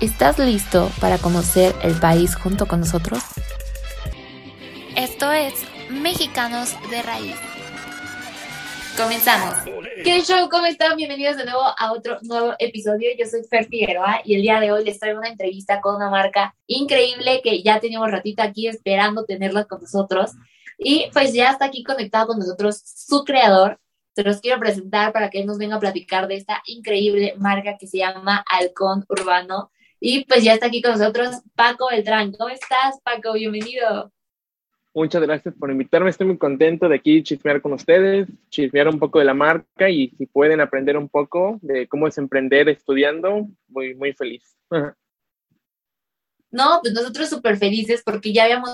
¿Estás listo para conocer el país junto con nosotros? Esto es Mexicanos de Raíz. Comenzamos. ¿Qué show? ¿Cómo están? Bienvenidos de nuevo a otro nuevo episodio. Yo soy Fer Figueroa y el día de hoy les traigo una entrevista con una marca increíble que ya teníamos ratito aquí esperando tenerla con nosotros. Y pues ya está aquí conectado con nosotros su creador. Se los quiero presentar para que él nos venga a platicar de esta increíble marca que se llama Halcón Urbano. Y pues ya está aquí con nosotros Paco Beltrán. ¿Cómo estás, Paco? Bienvenido. Muchas gracias por invitarme. Estoy muy contento de aquí chismear con ustedes, chismear un poco de la marca y si pueden aprender un poco de cómo es emprender estudiando, muy, muy feliz. No, pues nosotros súper felices porque ya habíamos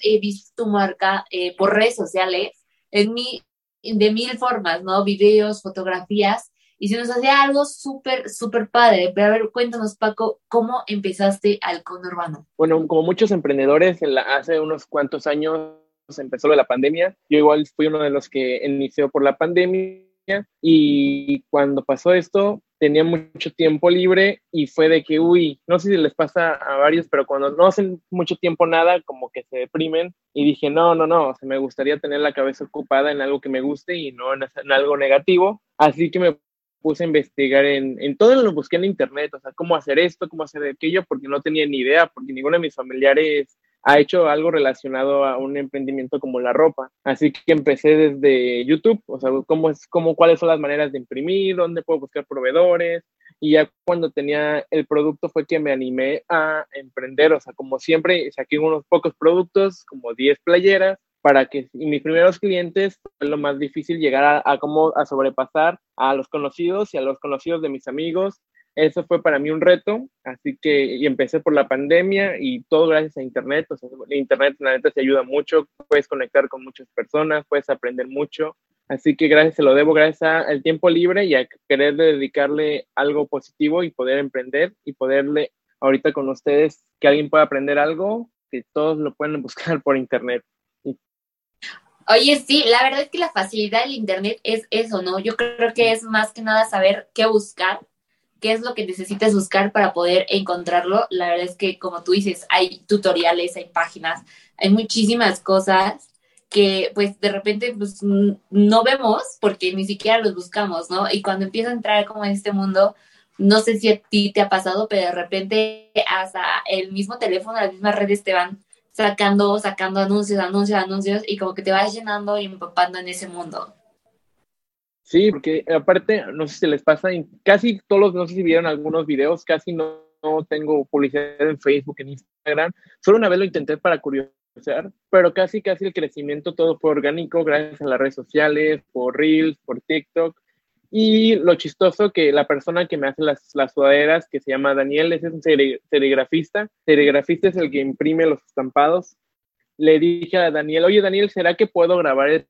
eh, visto tu marca eh, por redes sociales en mi, de mil formas, ¿no? Videos, fotografías se nos hacía algo súper, súper padre. Pero a ver, cuéntanos, Paco, ¿cómo empezaste Halcón Urbano? Bueno, como muchos emprendedores, hace unos cuantos años empezó la pandemia. Yo igual fui uno de los que inició por la pandemia y cuando pasó esto tenía mucho tiempo libre y fue de que, uy, no sé si les pasa a varios, pero cuando no hacen mucho tiempo nada, como que se deprimen y dije, no, no, no, o sea, me gustaría tener la cabeza ocupada en algo que me guste y no en, en algo negativo. Así que me puse a investigar en, en todo lo busqué en internet, o sea, cómo hacer esto, cómo hacer aquello, porque no tenía ni idea, porque ninguno de mis familiares ha hecho algo relacionado a un emprendimiento como la ropa. Así que empecé desde YouTube, o sea, cómo es, cómo, cuáles son las maneras de imprimir, dónde puedo buscar proveedores. Y ya cuando tenía el producto fue que me animé a emprender, o sea, como siempre, saqué unos pocos productos, como 10 playeras, para que mis primeros clientes lo más difícil llegar a, a cómo a sobrepasar a los conocidos y a los conocidos de mis amigos. Eso fue para mí un reto, así que y empecé por la pandemia y todo gracias a Internet. O Internet, la neta, te ayuda mucho, puedes conectar con muchas personas, puedes aprender mucho. Así que gracias, se lo debo gracias al tiempo libre y a querer dedicarle algo positivo y poder emprender y poderle ahorita con ustedes que alguien pueda aprender algo, que todos lo pueden buscar por Internet. Oye, sí, la verdad es que la facilidad del Internet es eso, ¿no? Yo creo que es más que nada saber qué buscar, qué es lo que necesitas buscar para poder encontrarlo. La verdad es que, como tú dices, hay tutoriales, hay páginas, hay muchísimas cosas que pues de repente pues no vemos porque ni siquiera los buscamos, ¿no? Y cuando empieza a entrar como en este mundo, no sé si a ti te ha pasado, pero de repente hasta el mismo teléfono, las mismas redes te van sacando, sacando anuncios, anuncios, anuncios, y como que te vas llenando y empapando en ese mundo. Sí, porque aparte, no sé si les pasa, casi todos, no sé si vieron algunos videos, casi no, no tengo publicidad en Facebook, en Instagram. Solo una vez lo intenté para curiosear, pero casi, casi el crecimiento todo fue orgánico gracias a las redes sociales, por Reels, por TikTok. Y lo chistoso que la persona que me hace las, las sudaderas, que se llama Daniel, es un serigrafista. Serigrafista es el que imprime los estampados. Le dije a Daniel, oye Daniel, ¿será que puedo grabar el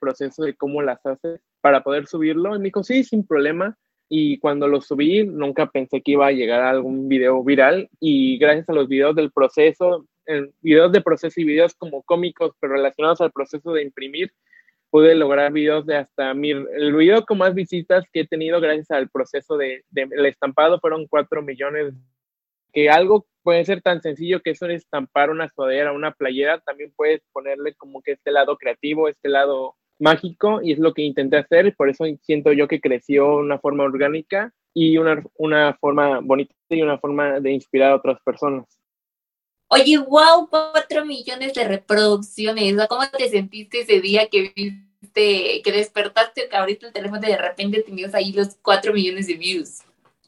proceso de cómo las hace para poder subirlo? Y me dijo, sí, sin problema. Y cuando lo subí, nunca pensé que iba a llegar a algún video viral. Y gracias a los videos del proceso, videos de proceso y videos como cómicos, pero relacionados al proceso de imprimir, pude lograr videos de hasta mi, el video con más visitas que he tenido gracias al proceso de, el estampado fueron 4 millones. Que algo puede ser tan sencillo que eso es estampar una sudadera, una playera, también puedes ponerle como que este lado creativo, este lado mágico y es lo que intenté hacer y por eso siento yo que creció de una forma orgánica y una, una forma bonita y una forma de inspirar a otras personas. Oye, wow, cuatro millones de reproducciones. ¿Cómo te sentiste ese día que viste, que despertaste, que abriste el teléfono y de repente tenías ahí los cuatro millones de views?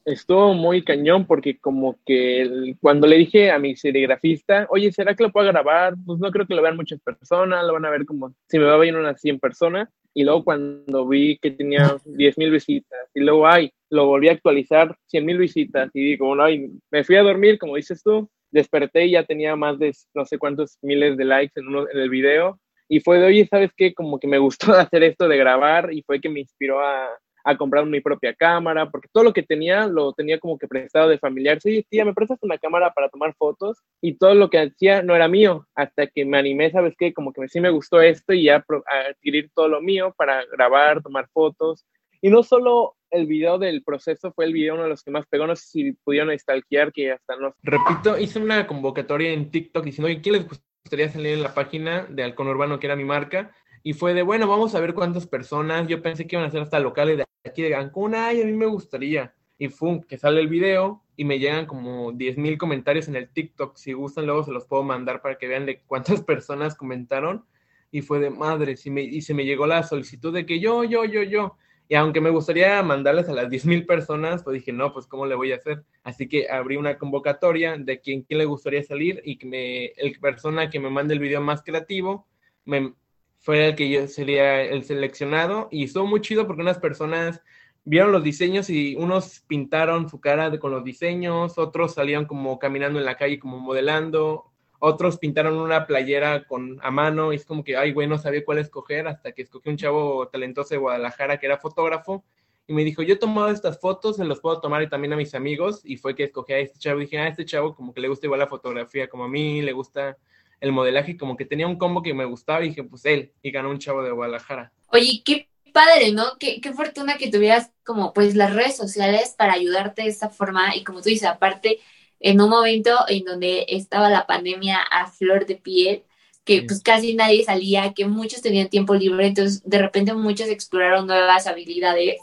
Estuvo muy cañón porque como que cuando le dije a mi serigrafista, oye, ¿será que lo puedo grabar? Pues no creo que lo vean muchas personas, lo van a ver como si me va a venir unas 100 personas. Y luego cuando vi que tenía 10 mil visitas y luego, ay, lo volví a actualizar, 100 mil visitas y digo, ay, me fui a dormir, como dices tú, desperté y ya tenía más de no sé cuántos miles de likes en, el video. Y fue de, oye, ¿sabes qué? Como que me gustó hacer esto de grabar y fue que me inspiró a, a comprar mi propia cámara, porque todo lo que tenía lo tenía como que prestado de familiar. Sí, tía, ¿me prestas una cámara para tomar fotos? Y todo lo que hacía no era mío, hasta que me animé, ¿sabes qué? Como que sí me gustó esto y ya adquirir todo lo mío para grabar, tomar fotos. Y no solo el video del proceso fue el video uno de los que más pegó, no sé si pudieron stalkear, que hasta no... Repito, hice una convocatoria en TikTok diciendo, oye, ¿quién les gustaría salir en la página de Halcón Urbano, que era mi marca? Y fue de, bueno, vamos a ver cuántas personas. Yo pensé que iban a ser hasta locales de aquí de Cancún. Ay, a mí me gustaría. Y fue que sale el video y me llegan como 10 mil comentarios en el TikTok. Si gustan, luego se los puedo mandar para que vean de cuántas personas comentaron. Y fue de madre. Y, me, y se me llegó la solicitud de que yo, yo, yo, yo. Y aunque me gustaría mandarles a las 10 mil personas, pues dije, no, pues ¿cómo le voy a hacer? Así que abrí una convocatoria de quien, quién le gustaría salir y que me, el persona que me mande el video más creativo me, fue el que yo sería el seleccionado y estuvo muy chido porque unas personas vieron los diseños y unos pintaron su cara con los diseños, otros salían como caminando en la calle como modelando, otros pintaron una playera con a mano y es como que, ay, güey, no sabía cuál escoger hasta que escogí un chavo talentoso de Guadalajara que era fotógrafo y me dijo, yo he tomado estas fotos, se las puedo tomar y también a mis amigos y fue que escogí a este chavo dije, a ah, este chavo como que le gusta igual la fotografía como a mí, le gusta el modelaje, como que tenía un combo que me gustaba y dije, pues él, y ganó un chavo de Guadalajara. Oye, qué padre, ¿no? Qué, qué fortuna que tuvieras como pues las redes sociales para ayudarte de esta forma y como tú dices, aparte, en un momento en donde estaba la pandemia a flor de piel, que pues casi nadie salía, que muchos tenían tiempo libre, entonces de repente muchos exploraron nuevas habilidades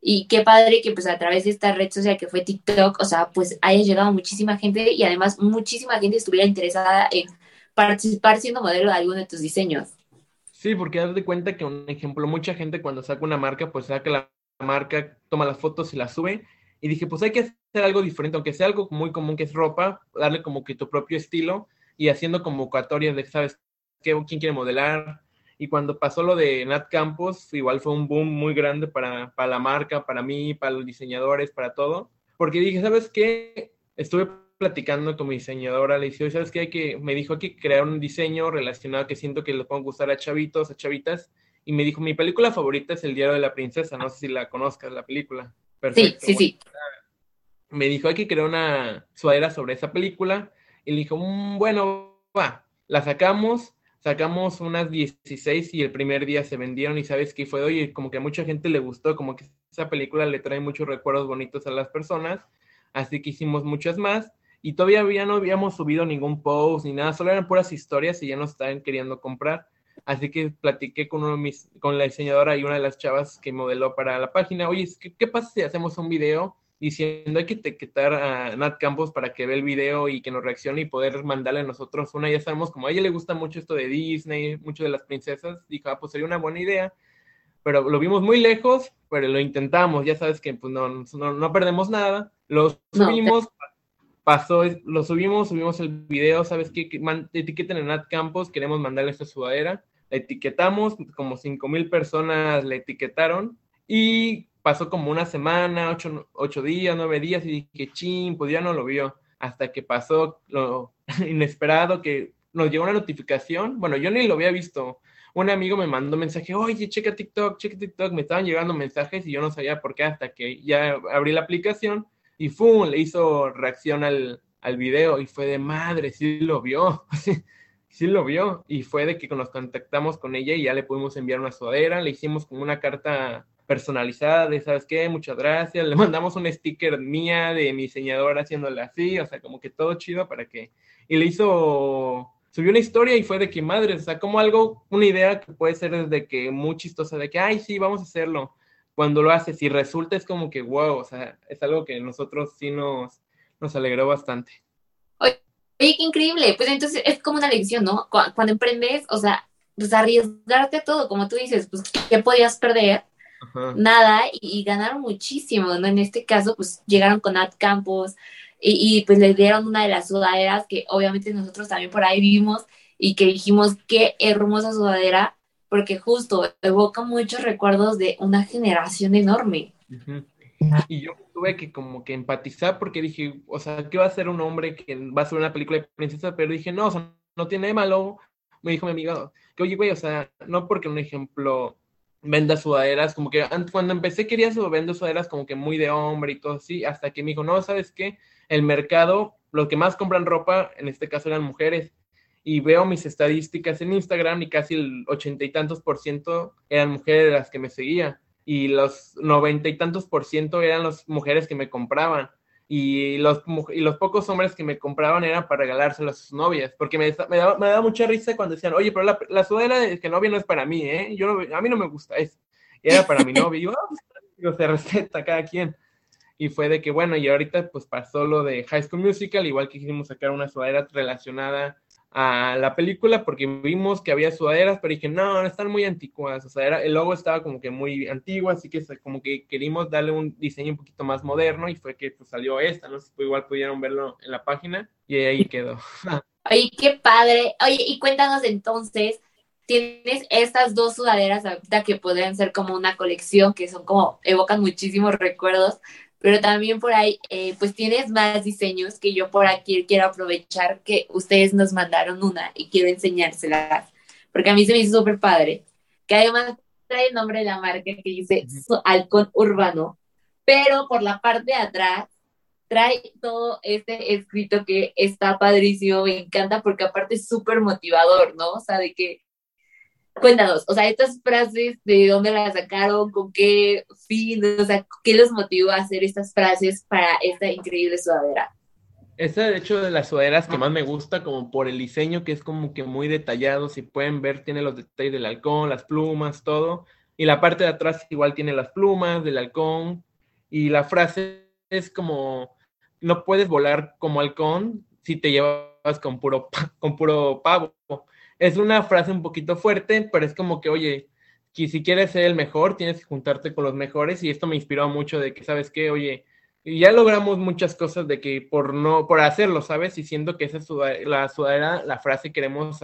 y qué padre que pues a través de esta red social que fue TikTok, o sea, pues haya llegado muchísima gente y además muchísima gente estuviera interesada en participar siendo modelo de alguno de tus diseños. Sí, porque haz de cuenta que, un ejemplo, mucha gente cuando saca una marca, pues saca la marca, toma las fotos y las sube. Y dije, pues hay que hacer algo diferente, aunque sea algo muy común que es ropa, darle como que tu propio estilo y haciendo convocatorias de, ¿sabes qué? ¿Quién quiere modelar? Y cuando pasó lo de Nat Campos, igual fue un boom muy grande para, para la marca, para mí, para los diseñadores, para todo. Porque dije, ¿sabes qué? Estuve platicando con mi diseñadora, le dije, ¿sabes qué? Hay que, me dijo que crear un diseño relacionado que siento que le puedo gustar a chavitos, a chavitas, y me dijo, mi película favorita es El Diario de la Princesa, no sé si la conozcas, la película. Perfecto. Sí, sí, sí. Me dijo, hay que crear una suadera sobre esa película, y le dijo, mm, bueno, va, la sacamos, sacamos unas 16 y el primer día se vendieron y sabes qué fue, oye, como que a mucha gente le gustó, como que esa película le trae muchos recuerdos bonitos a las personas, así que hicimos muchas más y todavía no habíamos subido ningún post ni nada, solo eran puras historias y ya nos estaban queriendo comprar. Así que platiqué con uno de mis, con la diseñadora y una de las chavas que modeló para la página. Oye, ¿qué, qué pasa si hacemos un video diciendo hay que etiquetar a Nat Campos para que vea el video y que nos reaccione y poder mandarle a nosotros una? Ya sabemos, como a ella le gusta mucho esto de Disney, mucho de las princesas, dijo, ah, pues sería una buena idea. Pero lo vimos muy lejos, pero lo intentamos. Ya sabes que pues, no, no, no perdemos nada. Lo subimos, pasó, lo subimos, subimos el video, ¿sabes qué? etiqueten a Nat Campos, queremos mandarle esta sudadera, la etiquetamos, como cinco mil personas la etiquetaron y pasó como una semana, ocho, ocho días, nueve días y dije, ching, pues ya no lo vio, hasta que pasó lo inesperado que nos llegó una notificación, bueno, yo ni lo había visto, un amigo me mandó mensaje, oye, checa TikTok, checa TikTok, me estaban llegando mensajes y yo no sabía por qué hasta que ya abrí la aplicación y ¡fum! le hizo reacción al, al video y fue de madre, sí lo vio, sí, lo vio. Y fue de que nos contactamos con ella y ya le pudimos enviar una sudadera, le hicimos como una carta personalizada de, ¿sabes qué? Muchas gracias. Le mandamos un sticker mía de mi diseñadora haciéndole así, o sea, como que todo chido para que... Y le hizo... Subió una historia y fue de que, madre, o sea, como algo, una idea que puede ser desde que muy chistosa, de que, ay, sí, vamos a hacerlo cuando lo haces y resulta es como que wow, o sea, es algo que nosotros sí nos, nos alegró bastante. Oye, qué increíble, pues entonces es como una lección, ¿no? Cuando emprendes, o sea, pues arriesgarte todo, como tú dices, pues ¿qué podías perder? Nada, y, ganaron muchísimo, ¿no? En este caso, pues llegaron con Ad Campos y, y pues les dieron una de las sudaderas que obviamente nosotros también por ahí vimos y que dijimos, qué hermosa sudadera, porque justo evoca muchos recuerdos de una generación enorme. Y yo tuve que como que empatizar porque dije, o sea, ¿qué va a hacer un hombre que va a hacer una película de princesa? Pero dije, no, o sea, no tiene de malo. Me dijo mi amigo, que oye, güey, o sea, no porque un ejemplo venda sudaderas, como que cuando empecé quería su sudaderas como que muy de hombre y todo así, hasta que me dijo, no, ¿sabes qué? El mercado, los que más compran ropa, en este caso eran mujeres, y veo mis estadísticas en Instagram y casi el ochenta y tantos por ciento eran mujeres de las que me seguían. Y los noventa y tantos por ciento eran las mujeres que me compraban y los, y los pocos hombres que me compraban eran para regalárselos a sus novias, porque me, me, daba, me daba mucha risa cuando decían, oye, pero la, la sudadera de que novia no es para mí, ¿eh? Yo no, a mí no me gusta eso. Y era para mi novia. Y yo, oh, se respeta cada quien. Y fue de que, bueno, y ahorita pues pasó lo de High School Musical, igual que quisimos sacar una sudadera relacionada a la película porque vimos que había sudaderas, pero dije, no, están muy antiguas, o sea, era, el logo estaba como que muy antiguo, así que como que querimos darle un diseño un poquito más moderno y fue que pues, salió esta, no sé si igual pudieron verlo en la página y ahí quedó. Oye, qué padre. Oye, y cuéntanos entonces, tienes estas dos sudaderas ahorita que podrían ser como una colección, que son como, evocan muchísimos recuerdos, pero también por ahí, eh, pues tienes más diseños que yo por aquí quiero aprovechar que ustedes nos mandaron una y quiero enseñárselas, porque a mí se me hizo súper padre, que además trae el nombre de la marca que dice Halcón Urbano, pero por la parte de atrás trae todo este escrito que está padrísimo, me encanta porque aparte es súper motivador, ¿no? O sea, de que Cuéntanos, o sea, estas frases, ¿de dónde las sacaron? ¿Con qué fin? O sea, ¿qué los motivó a hacer estas frases para esta increíble sudadera? Esta, de hecho, de las sudaderas que más me gusta, como por el diseño, que es como que muy detallado. Si pueden ver, tiene los detalles del halcón, las plumas, todo. Y la parte de atrás igual tiene las plumas del halcón. Y la frase es como, no puedes volar como halcón si te llevas con puro, con puro pavo es una frase un poquito fuerte, pero es como que, oye, que si quieres ser el mejor, tienes que juntarte con los mejores y esto me inspiró mucho de que, ¿sabes qué? Oye, ya logramos muchas cosas de que por no, por hacerlo, ¿sabes? Y siento que esa es la sudadera, la frase queremos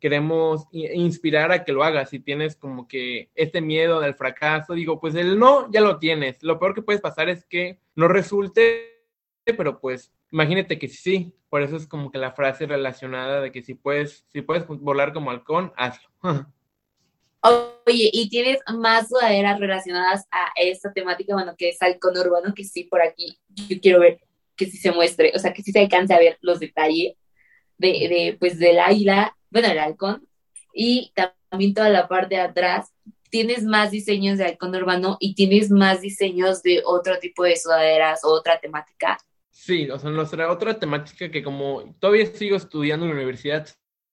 queremos inspirar a que lo hagas. Si tienes como que este miedo del fracaso, digo, pues el no ya lo tienes. Lo peor que puedes pasar es que no resulte, pero pues imagínate que sí, por eso es como que la frase relacionada de que si puedes, si puedes volar como halcón, hazlo. Oye, ¿y tienes más sudaderas relacionadas a esta temática, bueno, que es halcón urbano, que sí por aquí yo quiero ver que sí se muestre, o sea, que sí se alcance a ver los detalles de, de pues del águila, bueno, el halcón, y también toda la parte de atrás, tienes más diseños de halcón urbano y tienes más diseños de otro tipo de sudaderas o otra temática. Sí, o sea, nuestra otra temática que como todavía sigo estudiando en la universidad,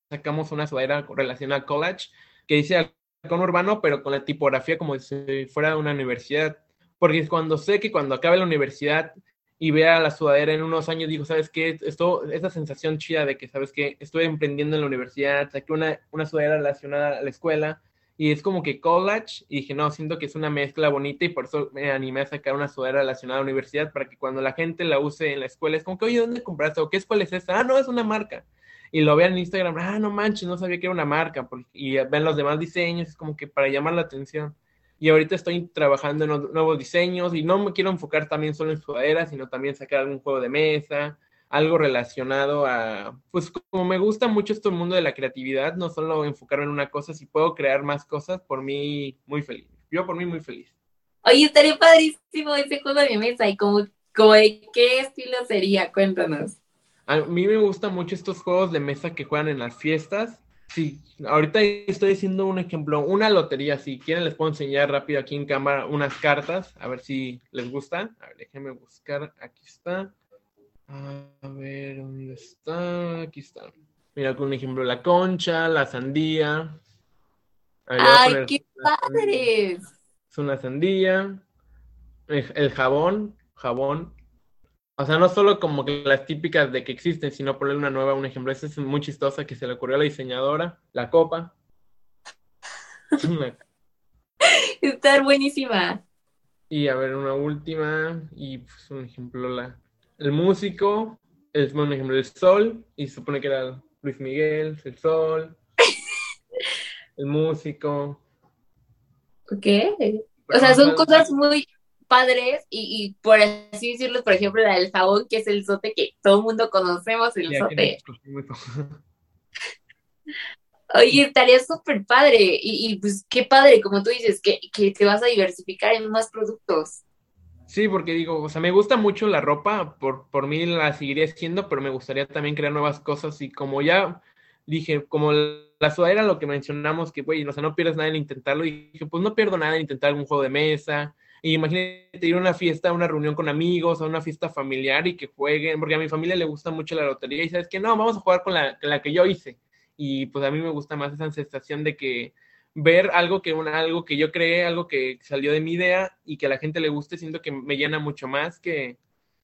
sacamos una sudadera relacionada al college que dice con urbano, pero con la tipografía como si fuera de una universidad. Porque cuando sé que cuando acabe la universidad y vea la sudadera en unos años, digo, ¿sabes qué? Esto, esa sensación chida de que, ¿sabes qué? Estoy emprendiendo en la universidad, saqué una, una sudadera relacionada a la escuela y es como que college, y dije, no, siento que es una mezcla bonita y por eso me animé a sacar una sudadera relacionada a la universidad para que cuando la gente la use en la escuela es como que, oye, ¿dónde compraste? ¿O qué escuela es esta? Ah, no, es una marca. Y lo vean en Instagram, ah, no manches, no sabía que era una marca. Y ven los demás diseños, es como que para llamar la atención. Y ahorita estoy trabajando en nuevos diseños y no me quiero enfocar también solo en sudaderas, sino también sacar algún juego de mesa, algo relacionado a, pues como me gusta mucho esto el mundo de la creatividad, no solo enfocarme en una cosa, si puedo crear más cosas, por mí muy feliz. Yo por mí muy feliz. Oye, estaría padrísimo ese juego de mesa y como, como de qué estilo sería, cuéntanos. A mí me gustan mucho estos juegos de mesa que juegan en las fiestas. Sí, ahorita estoy haciendo un ejemplo, una lotería, si quieren les puedo enseñar rápido aquí en cámara unas cartas, a ver si les gustan. A ver, déjenme buscar, aquí está. A ver, ¿dónde está? Aquí está. Mira, con un ejemplo, la concha, la sandía. ¡Ay, qué padres! Es una sandía. El, jabón, jabón. O sea, no solo como que las típicas de que existen, sino ponerle una nueva, un ejemplo. Esta es muy chistosa que se le ocurrió a la diseñadora. La copa. Está buenísima. Y a ver, una última. Y pues un ejemplo, la, el músico, es un ejemplo, el sol, y se supone que era Luis Miguel, el sol, el músico. Ok. O sea, son cosas muy padres y, por así decirlo, por ejemplo, la del jabón, que es el sote que todo el mundo conocemos, el sote. Oye, estaría súper padre y, pues qué padre, como tú dices, que, que te vas a diversificar en más productos. Sí, porque digo, o sea, me gusta mucho la ropa, por, por mí la seguiría haciendo, pero me gustaría también crear nuevas cosas y como ya dije, como la sudadera, lo que mencionamos, que, güey, o sea, no pierdes nada en intentarlo, y dije, pues no pierdo nada en intentar algún juego de mesa, y imagínate ir a una fiesta, a una reunión con amigos, a una fiesta familiar y que jueguen, porque a mi familia le gusta mucho la lotería, y sabes que no, vamos a jugar con la, con la que yo hice, y pues a mí me gusta más esa sensación de que ver algo que, una, algo que yo creé, algo que salió de mi idea y que a la gente le guste, siento que me llena mucho más que,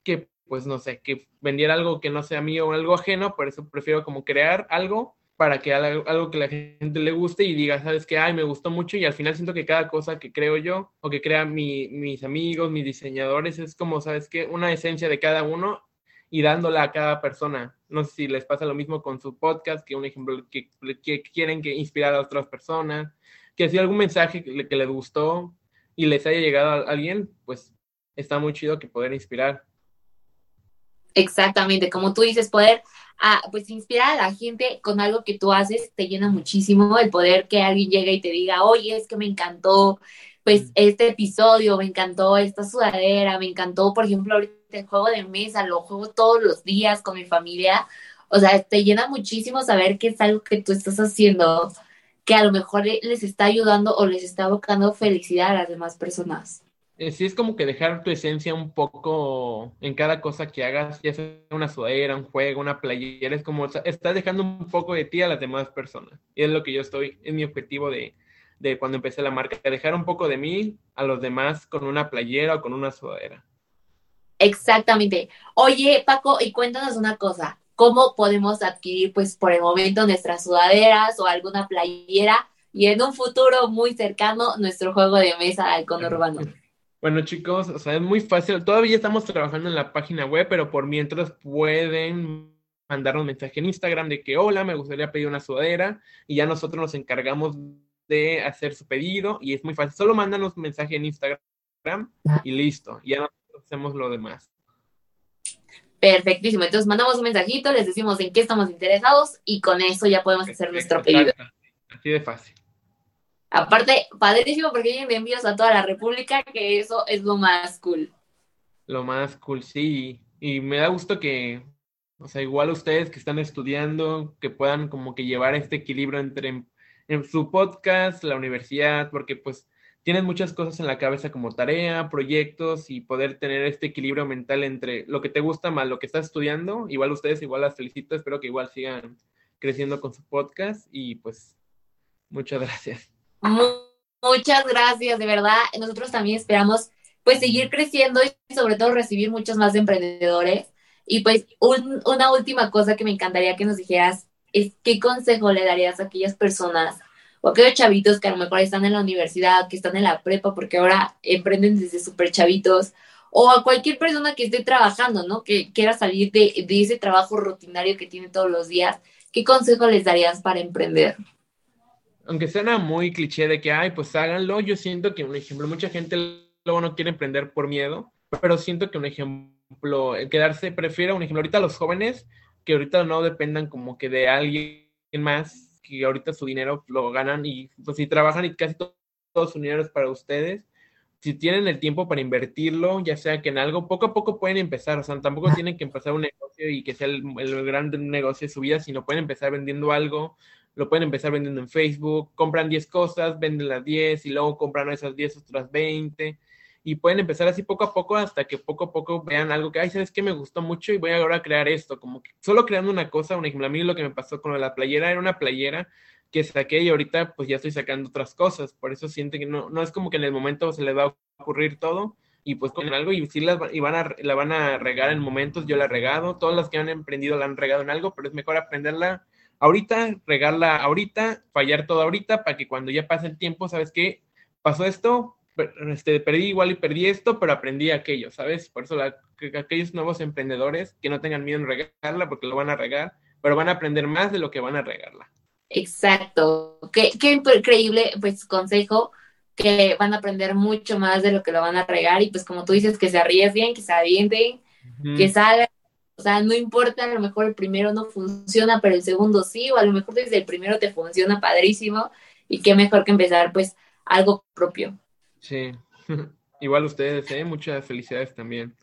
que pues no sé, que vendiera algo que no sea mío o algo ajeno, por eso prefiero como crear algo para que algo, algo que la gente le guste y diga, sabes que, ay, me gustó mucho y al final siento que cada cosa que creo yo o que crean mi, mis amigos, mis diseñadores, es como, sabes que, una esencia de cada uno y dándola a cada persona. No sé si les pasa lo mismo con su podcast, que un ejemplo que, que quieren que inspirar a otras personas, que si algún mensaje que, que les gustó y les haya llegado a alguien, pues está muy chido que poder inspirar. Exactamente, como tú dices, poder ah, pues inspirar a la gente con algo que tú haces te llena muchísimo el poder que alguien llegue y te diga, oye, es que me encantó pues este episodio, me encantó esta sudadera, me encantó, por ejemplo, ahorita el juego de mesa, lo juego todos los días con mi familia, o sea, te llena muchísimo saber que es algo que tú estás haciendo que a lo mejor les está ayudando o les está evocando felicidad a las demás personas. Eh, sí, es como que dejar tu esencia un poco en cada cosa que hagas, ya sea una sudadera, un juego, una playera, es como estás dejando un poco de ti a las demás personas. Y es lo que yo estoy, es mi objetivo de, de cuando empecé la marca, dejar un poco de mí a los demás con una playera o con una sudadera. Exactamente. Oye, Paco, y cuéntanos una cosa, ¿cómo podemos adquirir, pues, por el momento nuestras sudaderas o alguna playera y en un futuro muy cercano nuestro juego de mesa al conurbano? Bueno, chicos, o sea, es muy fácil. Todavía estamos trabajando en la página web, pero por mientras pueden mandar un mensaje en Instagram de que hola, me gustaría pedir una sudadera y ya nosotros nos encargamos de hacer su pedido y es muy fácil. Solo mándanos un mensaje en Instagram y listo. Ya nosotros hacemos lo demás. Perfectísimo. Entonces mandamos un mensajito, les decimos en qué estamos interesados y con eso ya podemos hacer nuestro pedido. Así de fácil. Aparte, padrísimo porque vienen envíos a toda la República, que eso es lo más cool. Lo más cool, sí. Y me da gusto que, o sea, igual ustedes que están estudiando, que puedan como que llevar este equilibrio entre en, su podcast, la universidad, porque pues tienen muchas cosas en la cabeza como tarea, proyectos y poder tener este equilibrio mental entre lo que te gusta más lo que estás estudiando. Igual ustedes, igual las felicito, espero que igual sigan creciendo con su podcast y pues muchas gracias. Muchas gracias, de verdad. Nosotros también esperamos pues seguir creciendo y sobre todo recibir muchos más emprendedores. Y pues una última cosa que me encantaría que nos dijeras es qué consejo le darías a aquellas personas o aquellos chavitos que a lo mejor están en la universidad, que están en la prepa, porque ahora emprenden desde súper chavitos, o a cualquier persona que esté trabajando, ¿no? Que quiera salir de, de ese trabajo rutinario que tiene todos los días. ¿Qué consejo les darías para emprender? aunque suena muy cliché de que, ay, pues háganlo, yo siento que un ejemplo, mucha gente luego no quiere emprender por miedo, pero siento que un ejemplo, quedarse, prefiero un ejemplo, ahorita los jóvenes que ahorita no dependan como que de alguien más, que ahorita su dinero lo ganan y pues si trabajan y casi todo, su dinero es para ustedes, si tienen el tiempo para invertirlo, ya sea que en algo, poco a poco pueden empezar, o sea, tampoco tienen que empezar un negocio y que sea el, el gran negocio de su vida, sino pueden empezar vendiendo algo, lo pueden empezar vendiendo en Facebook, compran 10 cosas, venden las 10 y luego compran esas 10 otras 20 y pueden empezar así poco a poco hasta que poco a poco vean algo que, ay, ¿sabes qué? Me gustó mucho y voy ahora a crear esto, como que solo creando una cosa, un ejemplo, a mí lo que me pasó con la playera era una playera que saqué y ahorita pues ya estoy sacando otras cosas, por eso siente que no, no es como que en el momento se les va a ocurrir todo y pues con algo y las y van a, la van a regar en momentos, yo la he regado, todas las que han emprendido la han regado en algo, pero es mejor aprenderla ahorita, regarla ahorita, fallar todo ahorita, para que cuando ya pase el tiempo, ¿sabes qué? Pasó esto, este, perdí igual y perdí esto, pero aprendí aquello, ¿sabes? Por eso aquellos nuevos emprendedores que no tengan miedo en regarla, porque lo van a regar, pero van a aprender más de lo que van a regarla. Exacto. Qué, qué increíble, pues, consejo, que van a aprender mucho más de lo que lo van a regar y pues como tú dices, que se arriesguen, que se avienten, que salgan. O sea, no importa, a lo mejor el primero no funciona, pero el segundo sí, o a lo mejor desde el primero te funciona padrísimo y qué mejor que empezar pues algo propio. Sí, igual ustedes, ¿eh? Muchas felicidades también.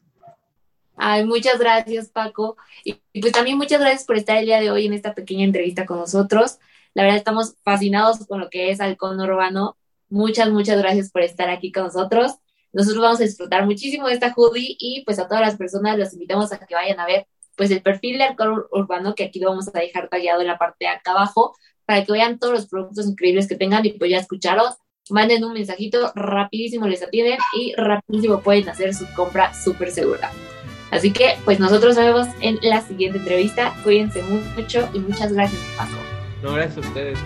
Ay, muchas gracias, Paco. Y, pues también muchas gracias por estar el día de hoy en esta pequeña entrevista con nosotros. La verdad estamos fascinados con lo que es Halcón Urbano. Muchas, muchas gracias por estar aquí con nosotros. Nosotros vamos a disfrutar muchísimo de esta hoodie y pues a todas las personas los invitamos a que vayan a ver pues el perfil de Halcón Urbano que aquí lo vamos a dejar tallado en la parte de acá abajo para que vean todos los productos increíbles que tengan y pues ya escucharos manden un mensajito, rapidísimo les atienden y rapidísimo pueden hacer su compra súper segura. Así que, pues nosotros nos vemos en la siguiente entrevista. Cuídense mucho y muchas gracias, Paco. No, gracias a ustedes.